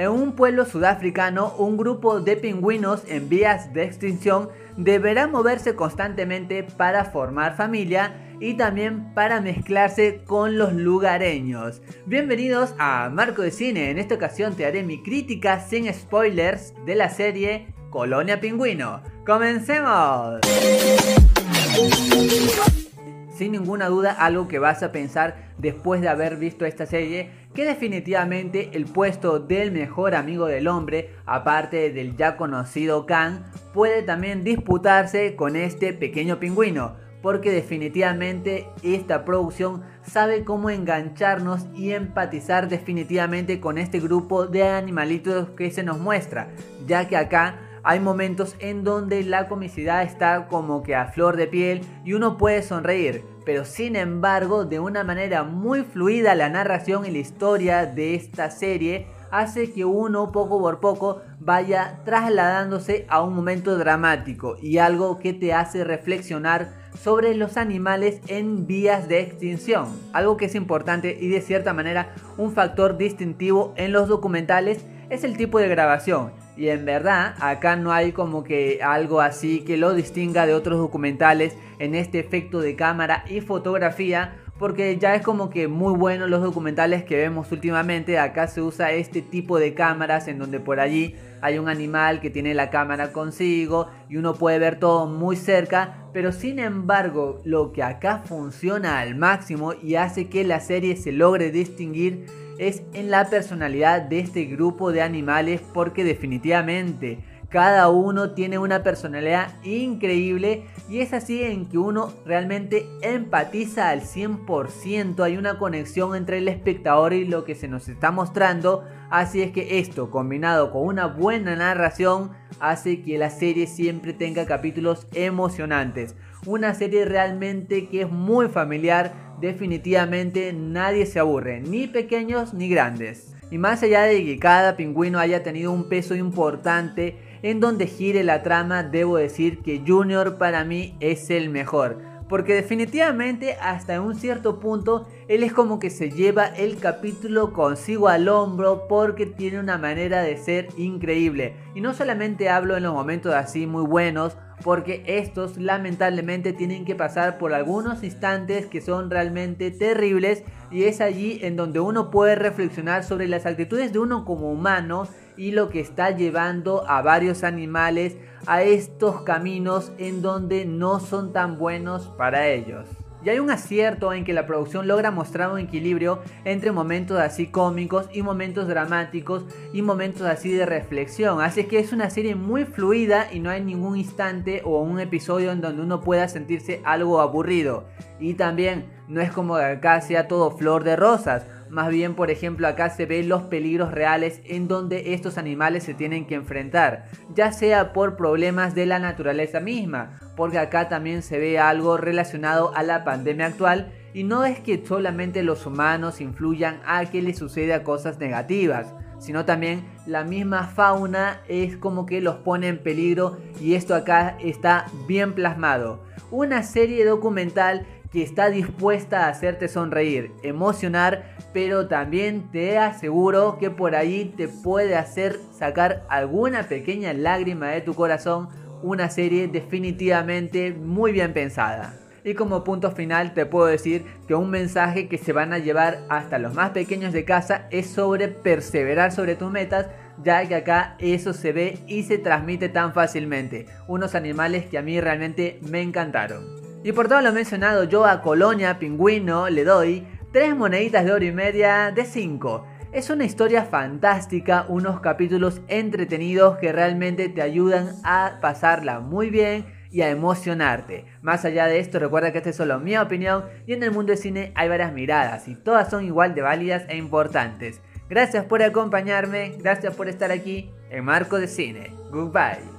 En un pueblo sudafricano, un grupo de pingüinos en vías de extinción deberá moverse constantemente para formar familia y también para mezclarse con los lugareños. Bienvenidos a Marco de Cine, en esta ocasión te haré mi crítica sin spoilers de la serie Colonia Pingüino. ¡Comencemos! Sin ninguna duda algo que vas a pensar después de haber visto esta serie, que definitivamente el puesto del mejor amigo del hombre, aparte del ya conocido Khan, puede también disputarse con este pequeño pingüino porque definitivamente esta producción sabe cómo engancharnos y empatizar definitivamente con este grupo de animalitos que se nos muestra, ya que acá hay momentos en donde la comicidad está como que a flor de piel y uno puede sonreír, pero sin embargo de una manera muy fluida la narración y la historia de esta serie hace que uno poco por poco vaya trasladándose a un momento dramático y algo que te hace reflexionar sobre los animales en vías de extinción. Algo que es importante y de cierta manera un factor distintivo en los documentales es el tipo de grabación. Y en verdad, acá no hay como que algo así que lo distinga de otros documentales en este efecto de cámara y fotografía, porque ya es como que muy bueno los documentales que vemos últimamente. Acá se usa este tipo de cámaras en donde por allí hay un animal que tiene la cámara consigo y uno puede ver todo muy cerca, pero sin embargo lo que acá funciona al máximo y hace que la serie se logre distinguir es en la personalidad de este grupo de animales porque definitivamente cada uno tiene una personalidad increíble y es así en que uno realmente empatiza al 100%, hay una conexión entre el espectador y lo que se nos está mostrando, así es que esto combinado con una buena narración hace que la serie siempre tenga capítulos emocionantes. Una serie realmente que es muy familiar, definitivamente nadie se aburre, ni pequeños ni grandes. Y más allá de que cada pingüino haya tenido un peso importante en donde gire la trama, debo decir que Junior para mí es el mejor. Porque definitivamente hasta un cierto punto él es como que se lleva el capítulo consigo al hombro porque tiene una manera de ser increíble. Y no solamente hablo en los momentos así muy buenos porque estos lamentablemente tienen que pasar por algunos instantes que son realmente terribles y es allí en donde uno puede reflexionar sobre las actitudes de uno como humano y lo que está llevando a varios animales a estos caminos en donde no son tan buenos para ellos. Y hay un acierto en que la producción logra mostrar un equilibrio entre momentos así cómicos y momentos dramáticos y momentos así de reflexión. Así que es una serie muy fluida y no hay ningún instante o un episodio en donde uno pueda sentirse algo aburrido. Y también no es como que acá sea todo flor de rosas. Más bien, por ejemplo, acá se ven los peligros reales en donde estos animales se tienen que enfrentar, ya sea por problemas de la naturaleza misma, porque acá también se ve algo relacionado a la pandemia actual y no es que solamente los humanos influyan a que les suceda cosas negativas, sino también la misma fauna es como que los pone en peligro y esto acá está bien plasmado. Una serie documental que está dispuesta a hacerte sonreír, emocionar, pero también te aseguro que por ahí te puede hacer sacar alguna pequeña lágrima de tu corazón, una serie definitivamente muy bien pensada. Y como punto final te puedo decir que un mensaje que se van a llevar hasta los más pequeños de casa es sobre perseverar sobre tus metas, ya que acá eso se ve y se transmite tan fácilmente. Unos animales que a mí realmente me encantaron. Y por todo lo mencionado, yo a Colonia Pingüino le doy 3 moneditas de oro y media de 5. Es una historia fantástica, unos capítulos entretenidos que realmente te ayudan a pasarla muy bien y a emocionarte. Más allá de esto, recuerda que esta es solo mi opinión y en el mundo del cine hay varias miradas y todas son igual de válidas e importantes. Gracias por acompañarme, gracias por estar aquí en Marco de Cine. Goodbye.